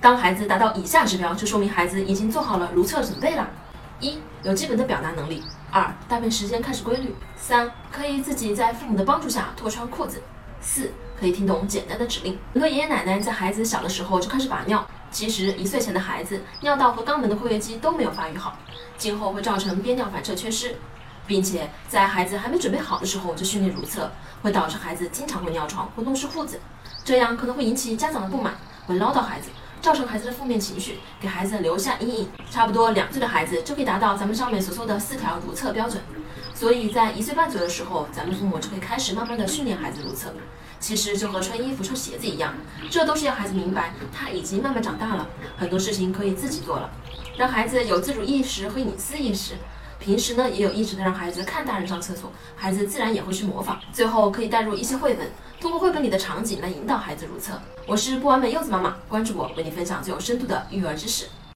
当孩子达到以下指标，就说明孩子已经做好了如厕准备了：一、有基本的表达能力；二、大便时间开始规律；三、可以自己在父母的帮助下脱穿裤子；四、可以听懂简单的指令。很多爷爷奶奶在孩子小的时候就开始把尿，其实一岁前的孩子尿道和肛门的括约肌都没有发育好，今后会造成憋尿反射缺失，并且在孩子还没准备好的时候就训练如厕，会导致孩子经常会尿床或弄湿裤子，这样可能会引起家长的不满，会唠叨孩子。造成孩子的负面情绪，给孩子留下阴影。差不多两岁的孩子就可以达到咱们上面所说的四条如厕标准。所以在一岁半左右的时候，咱们父母就可以开始慢慢的训练孩子如厕。其实就和穿衣服、穿鞋子一样，这都是要孩子明白他已经慢慢长大了，很多事情可以自己做了，让孩子有自主意识和隐私意识。平时呢，也有意识的让孩子看大人上厕所，孩子自然也会去模仿。最后可以带入一些绘本，通过绘本里的场景来引导孩子如厕。我是不完美柚子妈妈，关注我，为你分享最有深度的育儿知识。